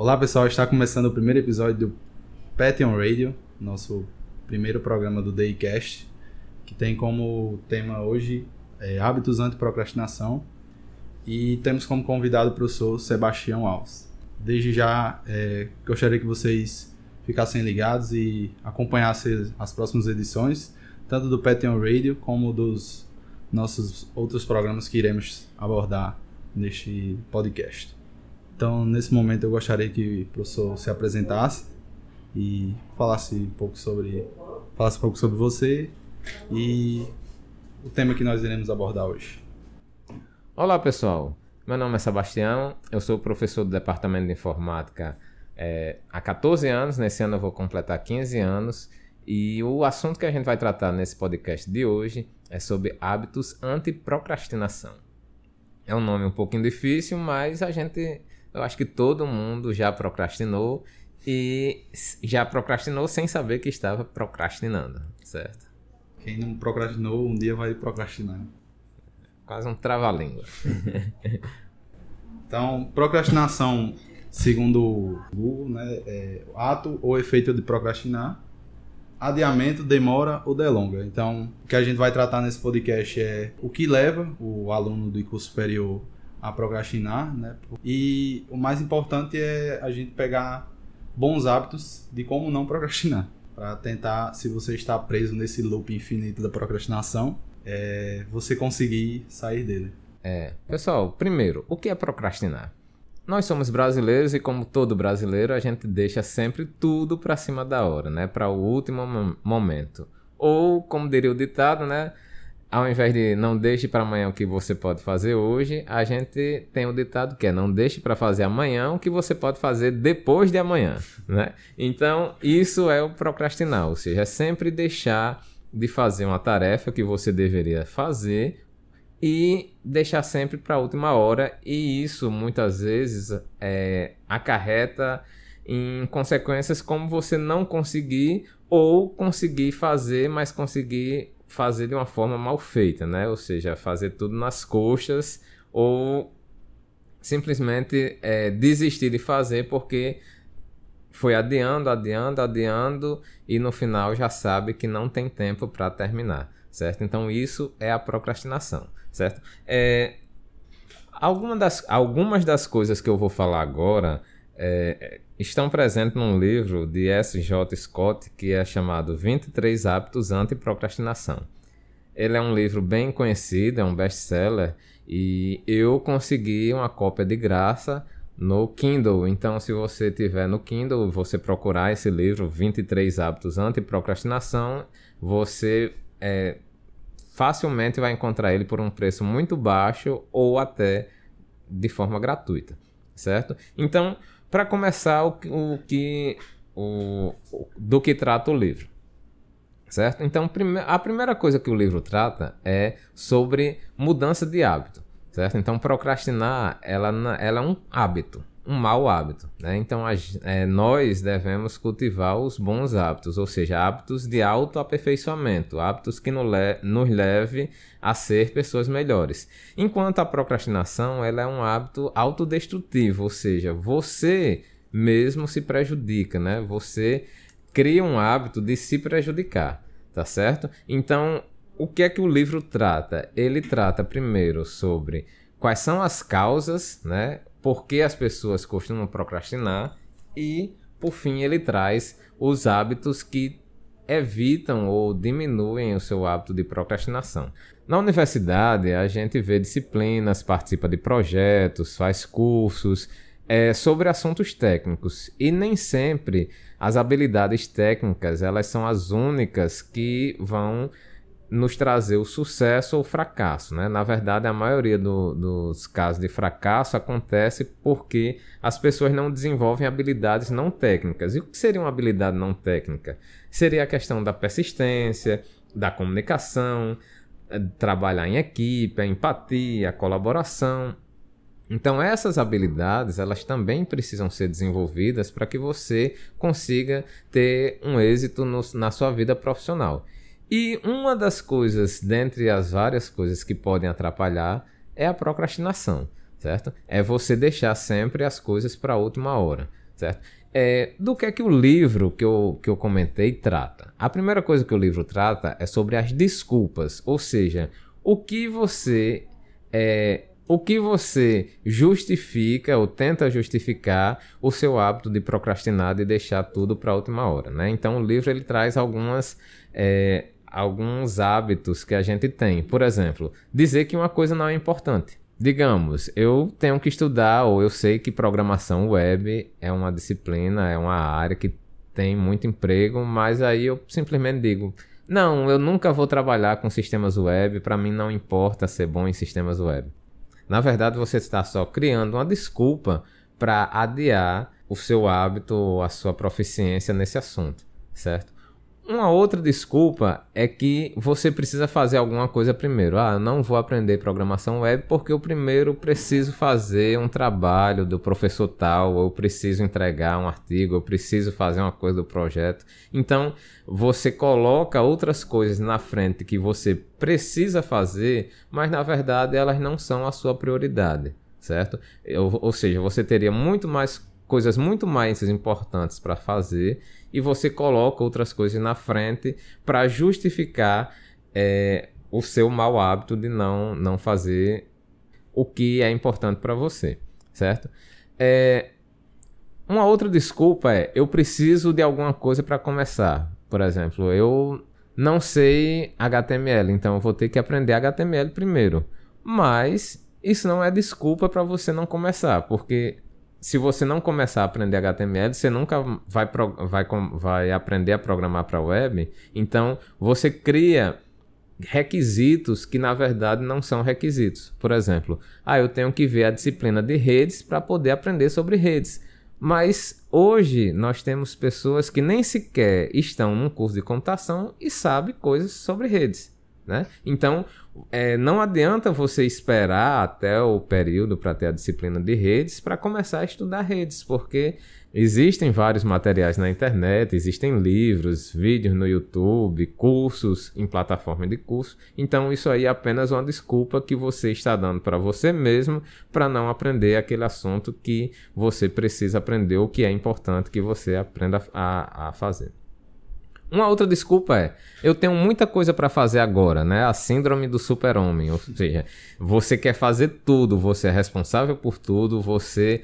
Olá pessoal, está começando o primeiro episódio do Patreon Radio, nosso primeiro programa do Daycast, que tem como tema hoje é, hábitos anti-procrastinação e temos como convidado o professor Sebastião Alves. Desde já, é, gostaria que vocês ficassem ligados e acompanhassem as próximas edições, tanto do Patreon Radio como dos nossos outros programas que iremos abordar neste podcast. Então, nesse momento, eu gostaria que o professor se apresentasse e falasse um pouco sobre, falasse um pouco sobre você e o tema que nós iremos abordar hoje. Olá, pessoal. Meu nome é Sebastião, eu sou professor do Departamento de Informática é, há 14 anos, nesse ano eu vou completar 15 anos, e o assunto que a gente vai tratar nesse podcast de hoje é sobre hábitos anti-procrastinação. É um nome um pouquinho difícil, mas a gente, eu acho que todo mundo já procrastinou e já procrastinou sem saber que estava procrastinando, certo? Quem não procrastinou, um dia vai procrastinar. Quase um trava-língua. então, procrastinação, segundo o Google, né, é ato ou efeito de procrastinar, adiamento, demora ou delonga. Então, o que a gente vai tratar nesse podcast é o que leva o aluno do curso superior a procrastinar, né? E o mais importante é a gente pegar bons hábitos de como não procrastinar, para tentar, se você está preso nesse loop infinito da procrastinação, é, você conseguir sair dele. É, pessoal, primeiro, o que é procrastinar? Nós somos brasileiros e, como todo brasileiro, a gente deixa sempre tudo para cima da hora, né? Para o último momento. Ou, como diria o ditado, né? Ao invés de não deixe para amanhã o que você pode fazer hoje, a gente tem o ditado que é não deixe para fazer amanhã o que você pode fazer depois de amanhã, né? Então, isso é o procrastinar, ou seja, é sempre deixar de fazer uma tarefa que você deveria fazer e deixar sempre para a última hora, e isso muitas vezes é, acarreta em consequências como você não conseguir ou conseguir fazer, mas conseguir fazer de uma forma mal feita, né? Ou seja, fazer tudo nas coxas ou simplesmente é, desistir de fazer porque foi adiando, adiando, adiando e no final já sabe que não tem tempo para terminar, certo? Então isso é a procrastinação certo? É, alguma das, algumas das coisas que eu vou falar agora é, estão presentes num livro de S.J. Scott que é chamado 23 Hábitos Anti-Procrastinação. Ele é um livro bem conhecido, é um best-seller e eu consegui uma cópia de graça no Kindle. Então, se você tiver no Kindle, você procurar esse livro, 23 Hábitos Anti-Procrastinação, você é, facilmente vai encontrar ele por um preço muito baixo ou até de forma gratuita, certo? Então, para começar, o, o que o, do que trata o livro, certo? Então, prime a primeira coisa que o livro trata é sobre mudança de hábito, certo? Então, procrastinar ela, ela é um hábito, um mau hábito. Né? Então, a, é, nós devemos cultivar os bons hábitos, ou seja, hábitos de autoaperfeiçoamento, hábitos que no le nos leve a ser pessoas melhores. Enquanto a procrastinação ela é um hábito autodestrutivo, ou seja, você mesmo se prejudica, né? você cria um hábito de se prejudicar, tá certo? Então, o que é que o livro trata? Ele trata primeiro sobre quais são as causas, né? por que as pessoas costumam procrastinar e, por fim, ele traz os hábitos que evitam ou diminuem o seu hábito de procrastinação. Na universidade, a gente vê disciplinas, participa de projetos, faz cursos é, sobre assuntos técnicos e nem sempre as habilidades técnicas elas são as únicas que vão nos trazer o sucesso ou o fracasso. Né? Na verdade, a maioria do, dos casos de fracasso acontece porque as pessoas não desenvolvem habilidades não técnicas. E o que seria uma habilidade não técnica? Seria a questão da persistência, da comunicação, eh, trabalhar em equipe, a empatia, a colaboração. Então essas habilidades elas também precisam ser desenvolvidas para que você consiga ter um êxito no, na sua vida profissional. E uma das coisas, dentre as várias coisas que podem atrapalhar, é a procrastinação, certo? É você deixar sempre as coisas para a última hora, certo? É, do que é que o livro que eu, que eu comentei trata? A primeira coisa que o livro trata é sobre as desculpas, ou seja, o que você é, o que você justifica ou tenta justificar o seu hábito de procrastinar e deixar tudo para a última hora, né? Então o livro ele traz algumas é, alguns hábitos que a gente tem. Por exemplo, dizer que uma coisa não é importante. Digamos, eu tenho que estudar, ou eu sei que programação web é uma disciplina, é uma área que tem muito emprego, mas aí eu simplesmente digo: não, eu nunca vou trabalhar com sistemas web, para mim não importa ser bom em sistemas web. Na verdade, você está só criando uma desculpa para adiar o seu hábito a sua proficiência nesse assunto, certo? Uma outra desculpa é que você precisa fazer alguma coisa primeiro. Ah, eu não vou aprender programação web porque eu primeiro preciso fazer um trabalho do professor tal, eu preciso entregar um artigo, eu preciso fazer uma coisa do projeto. Então, você coloca outras coisas na frente que você precisa fazer, mas na verdade elas não são a sua prioridade, certo? Ou, ou seja, você teria muito mais coisas muito mais importantes para fazer e você coloca outras coisas na frente para justificar é, o seu mau hábito de não, não fazer o que é importante para você, certo? É, uma outra desculpa é eu preciso de alguma coisa para começar. Por exemplo, eu não sei HTML, então eu vou ter que aprender HTML primeiro. Mas isso não é desculpa para você não começar, porque se você não começar a aprender HTML, você nunca vai, vai, vai aprender a programar para web. Então, você cria requisitos que na verdade não são requisitos. Por exemplo, ah, eu tenho que ver a disciplina de redes para poder aprender sobre redes. Mas hoje nós temos pessoas que nem sequer estão num curso de computação e sabem coisas sobre redes. Né? Então, é, não adianta você esperar até o período para ter a disciplina de redes para começar a estudar redes, porque existem vários materiais na internet, existem livros, vídeos no YouTube, cursos em plataforma de curso. Então isso aí é apenas uma desculpa que você está dando para você mesmo para não aprender aquele assunto que você precisa aprender, o que é importante que você aprenda a, a fazer. Uma outra desculpa é: eu tenho muita coisa para fazer agora, né? A síndrome do super-homem. Ou seja, você quer fazer tudo, você é responsável por tudo, você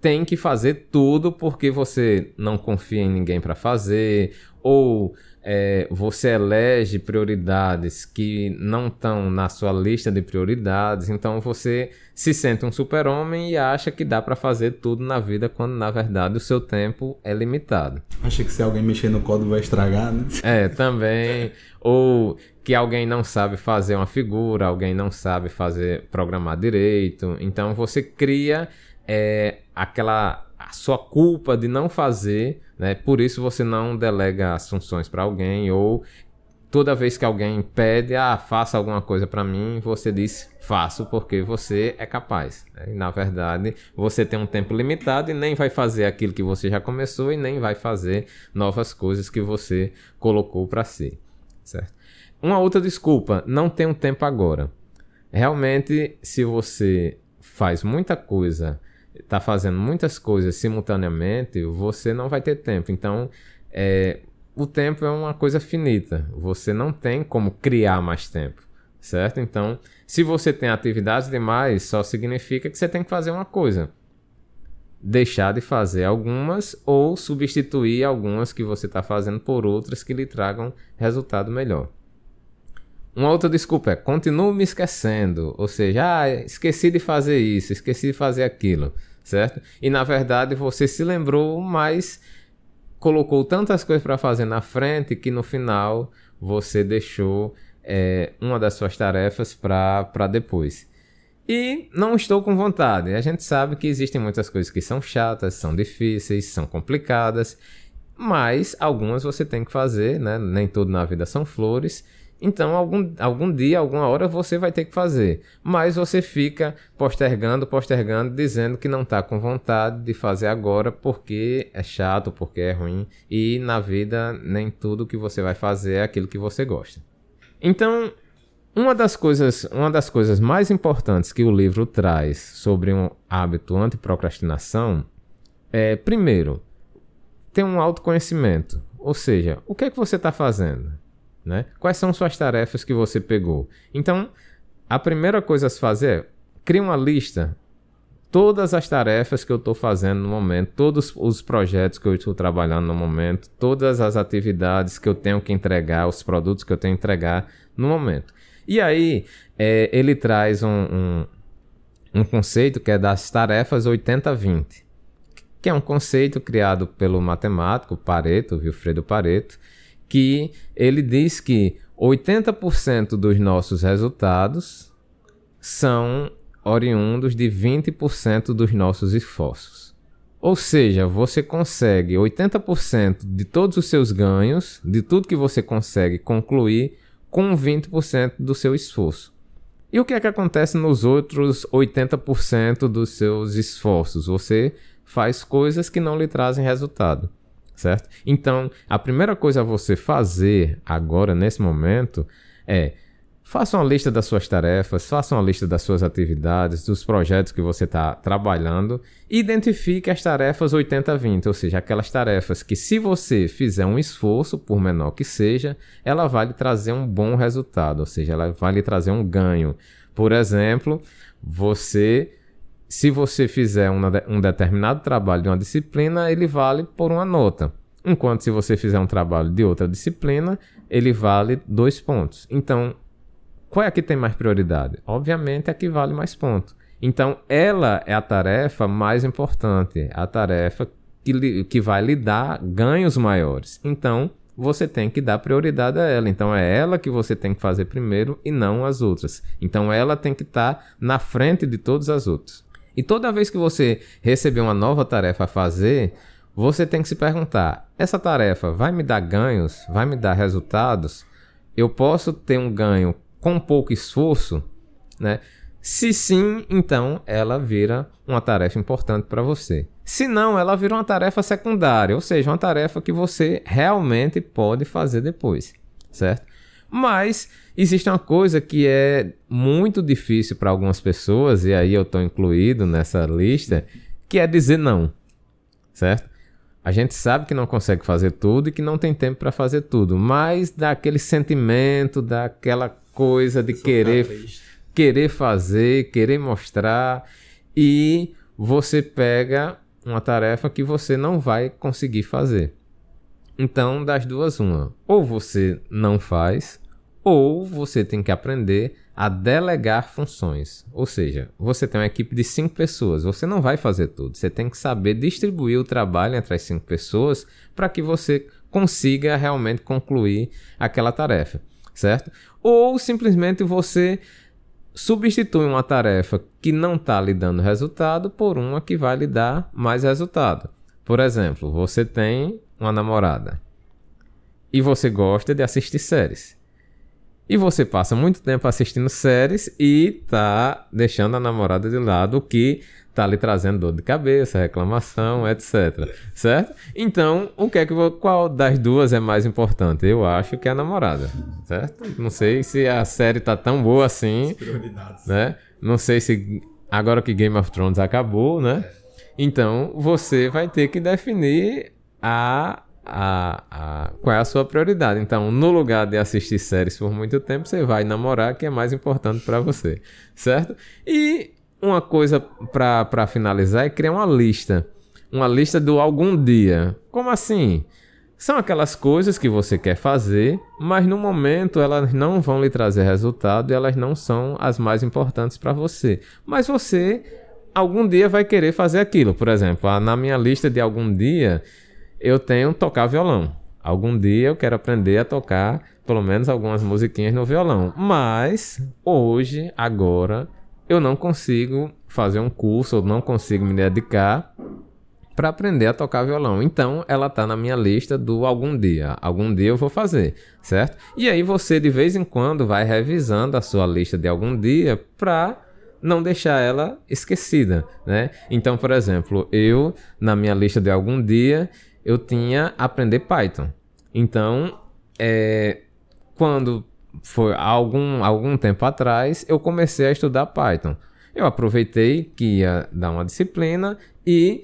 tem que fazer tudo porque você não confia em ninguém para fazer, ou é, você elege prioridades que não estão na sua lista de prioridades, então você se sente um super-homem e acha que dá para fazer tudo na vida, quando na verdade o seu tempo é limitado. Acha que se alguém mexer no código vai estragar, né? É, também. Ou que alguém não sabe fazer uma figura, alguém não sabe fazer programar direito, então você cria é, aquela a sua culpa de não fazer, né? Por isso você não delega as funções para alguém ou toda vez que alguém pede, ah, faça alguma coisa para mim, você diz faço porque você é capaz. Né? E, na verdade, você tem um tempo limitado e nem vai fazer aquilo que você já começou e nem vai fazer novas coisas que você colocou para si, certo? Uma outra desculpa, não tenho tempo agora. Realmente, se você faz muita coisa está fazendo muitas coisas simultaneamente, você não vai ter tempo. Então, é, o tempo é uma coisa finita. Você não tem como criar mais tempo, certo? Então, se você tem atividades demais, só significa que você tem que fazer uma coisa. Deixar de fazer algumas ou substituir algumas que você está fazendo por outras que lhe tragam resultado melhor. Uma outra desculpa é continuo me esquecendo, ou seja, ah, esqueci de fazer isso, esqueci de fazer aquilo, certo? E na verdade você se lembrou, mas colocou tantas coisas para fazer na frente que no final você deixou é, uma das suas tarefas para depois. E não estou com vontade. A gente sabe que existem muitas coisas que são chatas, são difíceis, são complicadas, mas algumas você tem que fazer, né? Nem tudo na vida são flores. Então, algum, algum dia, alguma hora você vai ter que fazer. Mas você fica postergando, postergando, dizendo que não está com vontade de fazer agora porque é chato, porque é ruim. E na vida, nem tudo que você vai fazer é aquilo que você gosta. Então, uma das coisas, uma das coisas mais importantes que o livro traz sobre um hábito anti-procrastinação é, primeiro, ter um autoconhecimento. Ou seja, o que é que você está fazendo? Né? Quais são suas tarefas que você pegou? Então, a primeira coisa a se fazer é criar uma lista. Todas as tarefas que eu estou fazendo no momento, todos os projetos que eu estou trabalhando no momento, todas as atividades que eu tenho que entregar, os produtos que eu tenho que entregar no momento. E aí, é, ele traz um, um, um conceito que é das tarefas 80-20 que é um conceito criado pelo matemático Pareto, Wilfredo Pareto, que ele diz que 80% dos nossos resultados são oriundos de 20% dos nossos esforços. Ou seja, você consegue 80% de todos os seus ganhos, de tudo que você consegue concluir, com 20% do seu esforço. E o que é que acontece nos outros 80% dos seus esforços? Você faz coisas que não lhe trazem resultado, certo? Então, a primeira coisa a você fazer agora, nesse momento, é Faça uma lista das suas tarefas, faça uma lista das suas atividades, dos projetos que você está trabalhando identifique as tarefas 80-20, ou seja, aquelas tarefas que, se você fizer um esforço, por menor que seja, ela vai lhe trazer um bom resultado, ou seja, ela vai lhe trazer um ganho. Por exemplo, você se você fizer um, determinado trabalho de uma disciplina, ele vale por uma nota. Enquanto se você fizer um trabalho de outra disciplina, ele vale dois pontos. Então, qual é a que tem mais prioridade? Obviamente a que vale mais pontos. Então, ela é a tarefa mais importante, a tarefa que, que vai lhe dar ganhos maiores. Então, você tem que dar prioridade a ela. Então, é ela que você tem que fazer primeiro e não as outras. Então, ela tem que estar tá na frente de todas as outras. E toda vez que você receber uma nova tarefa a fazer, você tem que se perguntar: essa tarefa vai me dar ganhos? Vai me dar resultados? Eu posso ter um ganho com pouco esforço? Né? Se sim, então ela vira uma tarefa importante para você. Se não, ela vira uma tarefa secundária, ou seja, uma tarefa que você realmente pode fazer depois, certo? Mas existe uma coisa que é muito difícil para algumas pessoas, e aí eu estou incluído nessa lista, que é dizer não. Certo? A gente sabe que não consegue fazer tudo e que não tem tempo para fazer tudo, mas dá aquele sentimento, daquela coisa de querer, querer fazer, querer mostrar, e você pega uma tarefa que você não vai conseguir fazer. Então, das duas, uma. Ou você não faz, ou você tem que aprender a delegar funções. Ou seja, você tem uma equipe de cinco pessoas, você não vai fazer tudo. Você tem que saber distribuir o trabalho entre as cinco pessoas para que você consiga realmente concluir aquela tarefa, certo? Ou simplesmente você substitui uma tarefa que não está lhe dando resultado por uma que vai lhe dar mais resultado. Por exemplo, você tem uma namorada e você gosta de assistir séries. E você passa muito tempo assistindo séries e tá deixando a namorada de lado, o que tá lhe trazendo dor de cabeça, reclamação, etc. Certo? Então, o que é que qual das duas é mais importante? Eu acho que é a namorada, certo? Não sei se a série tá tão boa assim, né? Não sei se agora que Game of Thrones acabou, né? Então, você vai ter que definir a a, a, qual é a sua prioridade. Então, no lugar de assistir séries por muito tempo, você vai namorar, que é mais importante para você, certo? E uma coisa para finalizar é criar uma lista. Uma lista do algum dia. Como assim? São aquelas coisas que você quer fazer, mas no momento elas não vão lhe trazer resultado e elas não são as mais importantes para você. Mas você algum dia vai querer fazer aquilo. Por exemplo, na minha lista de algum dia, eu tenho tocar violão. Algum dia eu quero aprender a tocar pelo menos algumas musiquinhas no violão. Mas hoje, agora, eu não consigo fazer um curso, ou não consigo me dedicar para aprender a tocar violão. Então, ela tá na minha lista do algum dia. Algum dia eu vou fazer, certo? E aí você de vez em quando vai revisando a sua lista de algum dia para não deixar ela esquecida, né? Então, por exemplo, eu na minha lista de algum dia eu tinha aprender Python. Então, é, quando foi algum, algum tempo atrás, eu comecei a estudar Python. Eu aproveitei que ia dar uma disciplina e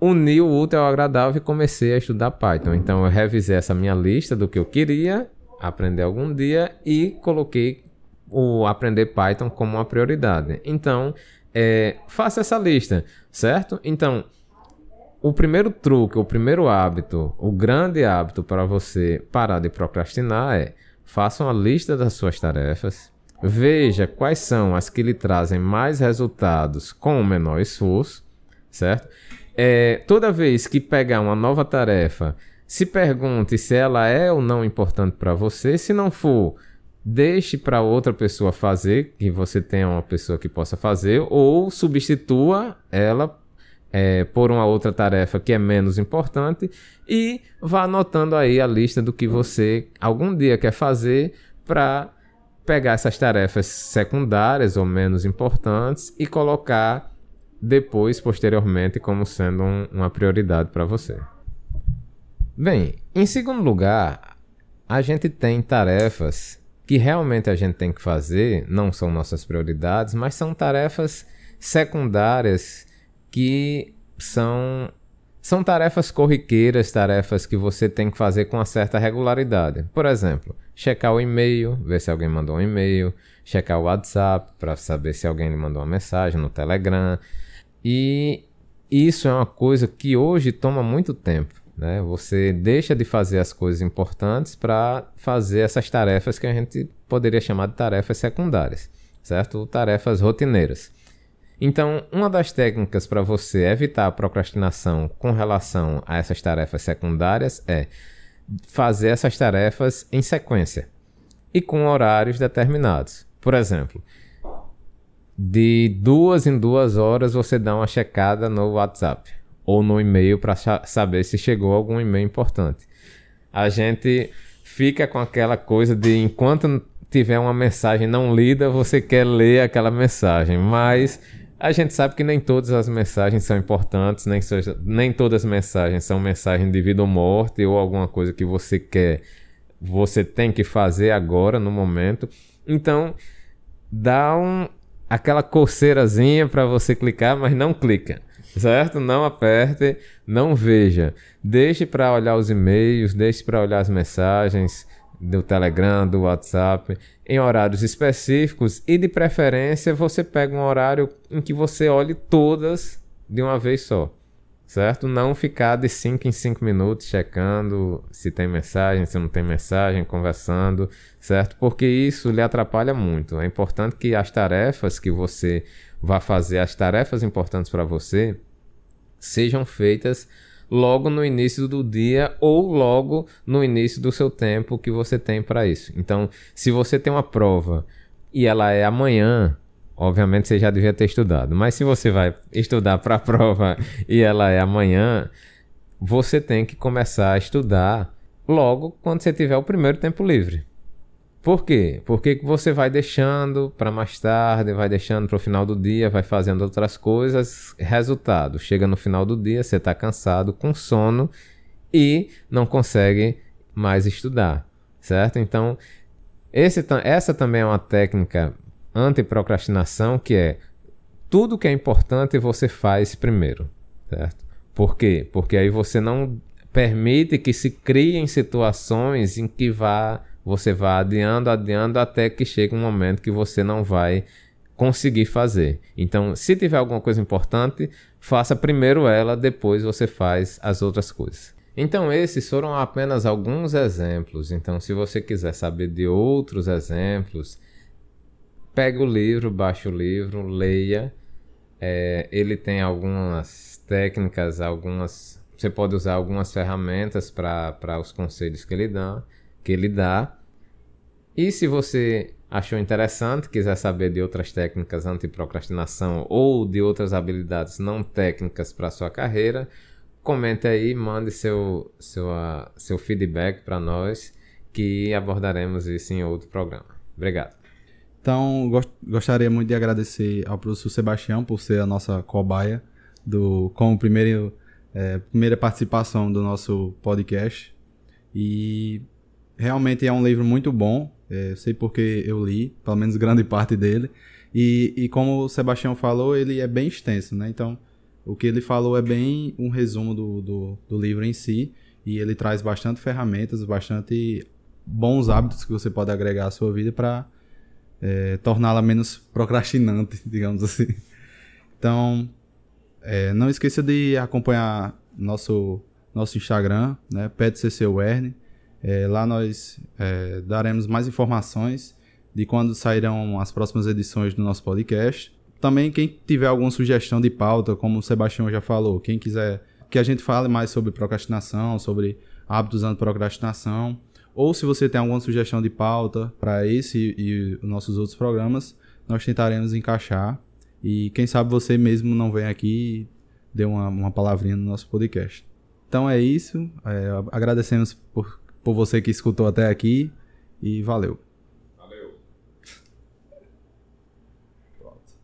uni o útil ao agradável e comecei a estudar Python. Então eu revisei essa minha lista do que eu queria aprender algum dia e coloquei o aprender Python como uma prioridade. Então, é, faça essa lista, certo? Então, o primeiro truque, o primeiro hábito, o grande hábito para você parar de procrastinar é faça uma lista das suas tarefas, veja quais são as que lhe trazem mais resultados com o menor esforço, certo? É, toda vez que pegar uma nova tarefa, se pergunte se ela é ou não importante para você. Se não for, deixe para outra pessoa fazer, que você tenha uma pessoa que possa fazer, ou substitua ela é, por uma outra tarefa que é menos importante e vá anotando aí a lista do que você algum dia quer fazer para pegar essas tarefas secundárias ou menos importantes e colocar depois, posteriormente, como sendo um, uma prioridade para você. Bem, em segundo lugar, a gente tem tarefas que realmente a gente tem que fazer, não são nossas prioridades, mas são tarefas secundárias que são são tarefas corriqueiras, tarefas que você tem que fazer com uma certa regularidade. Por exemplo, checar o e-mail, ver se alguém mandou um e-mail, checar o WhatsApp para saber se alguém lhe mandou uma mensagem no Telegram. E isso é uma coisa que hoje toma muito tempo. Né? Você deixa de fazer as coisas importantes para fazer essas tarefas que a gente poderia chamar de tarefas secundárias, certo? Tarefas rotineiras. Então, uma das técnicas para você evitar a procrastinação com relação a essas tarefas secundárias é fazer essas tarefas em sequência e com horários determinados. Por exemplo, de duas em duas horas você dá uma checada no WhatsApp ou no e-mail para saber se chegou algum e-mail importante. A gente fica com aquela coisa de enquanto tiver uma mensagem não lida, você quer ler aquela mensagem, mas a gente sabe que nem todas as mensagens são importantes, nem, seja, nem todas as mensagens são mensagens de vida ou morte ou alguma coisa que você quer, você tem que fazer agora, no momento. Então, dá um, aquela coceirazinha para você clicar, mas não clica certo? Não aperte, não veja. Deixe para olhar os e-mails, deixe para olhar as mensagens do Telegram, do WhatsApp, em horários específicos e de preferência você pega um horário em que você olhe todas de uma vez só. Certo? Não ficar de 5 em 5 minutos checando se tem mensagem, se não tem mensagem, conversando, certo? Porque isso lhe atrapalha muito. É importante que as tarefas que você vá fazer as tarefas importantes para você sejam feitas logo no início do dia ou logo no início do seu tempo que você tem para isso. Então, se você tem uma prova e ela é amanhã, obviamente você já devia ter estudado, mas se você vai estudar para a prova e ela é amanhã, você tem que começar a estudar logo quando você tiver o primeiro tempo livre. Por quê? Porque você vai deixando para mais tarde, vai deixando para o final do dia, vai fazendo outras coisas. Resultado: chega no final do dia, você está cansado, com sono e não consegue mais estudar, certo? Então, esse, essa também é uma técnica anti-procrastinação que é tudo que é importante você faz primeiro, certo? Por quê? Porque aí você não permite que se criem situações em que vá você vai adiando, adiando até que chega um momento que você não vai conseguir fazer. Então, se tiver alguma coisa importante, faça primeiro ela, depois você faz as outras coisas. Então, esses foram apenas alguns exemplos. Então, se você quiser saber de outros exemplos, pegue o livro, baixe o livro, leia. É, ele tem algumas técnicas, algumas. Você pode usar algumas ferramentas para os conselhos que ele dá que ele dá. E se você achou interessante, quiser saber de outras técnicas anti-procrastinação ou de outras habilidades não técnicas para sua carreira, comente aí, mande seu, seu, seu feedback para nós, que abordaremos isso em outro programa. Obrigado. Então, gost gostaria muito de agradecer ao professor Sebastião por ser a nossa cobaia do, como primeiro, é, primeira participação do nosso podcast. E realmente é um livro muito bom. É, sei porque eu li, pelo menos grande parte dele. E, e como o Sebastião falou, ele é bem extenso, né? Então, O que ele falou é bem um resumo do, do, do livro em si, e ele traz bastante ferramentas, bastante bons hábitos que você pode agregar à sua vida para é, torná-la menos procrastinante, digamos assim. Então, é, não esqueça de acompanhar nosso, nosso Instagram, né, PetCCWern. É, lá nós é, daremos mais informações de quando sairão as próximas edições do nosso podcast. Também quem tiver alguma sugestão de pauta, como o Sebastião já falou, quem quiser que a gente fale mais sobre procrastinação, sobre hábitos anti-procrastinação, ou se você tem alguma sugestão de pauta para esse e os nossos outros programas, nós tentaremos encaixar. E quem sabe você mesmo não vem aqui e dê uma, uma palavrinha no nosso podcast. Então é isso. É, agradecemos por, por você que escutou até aqui e valeu.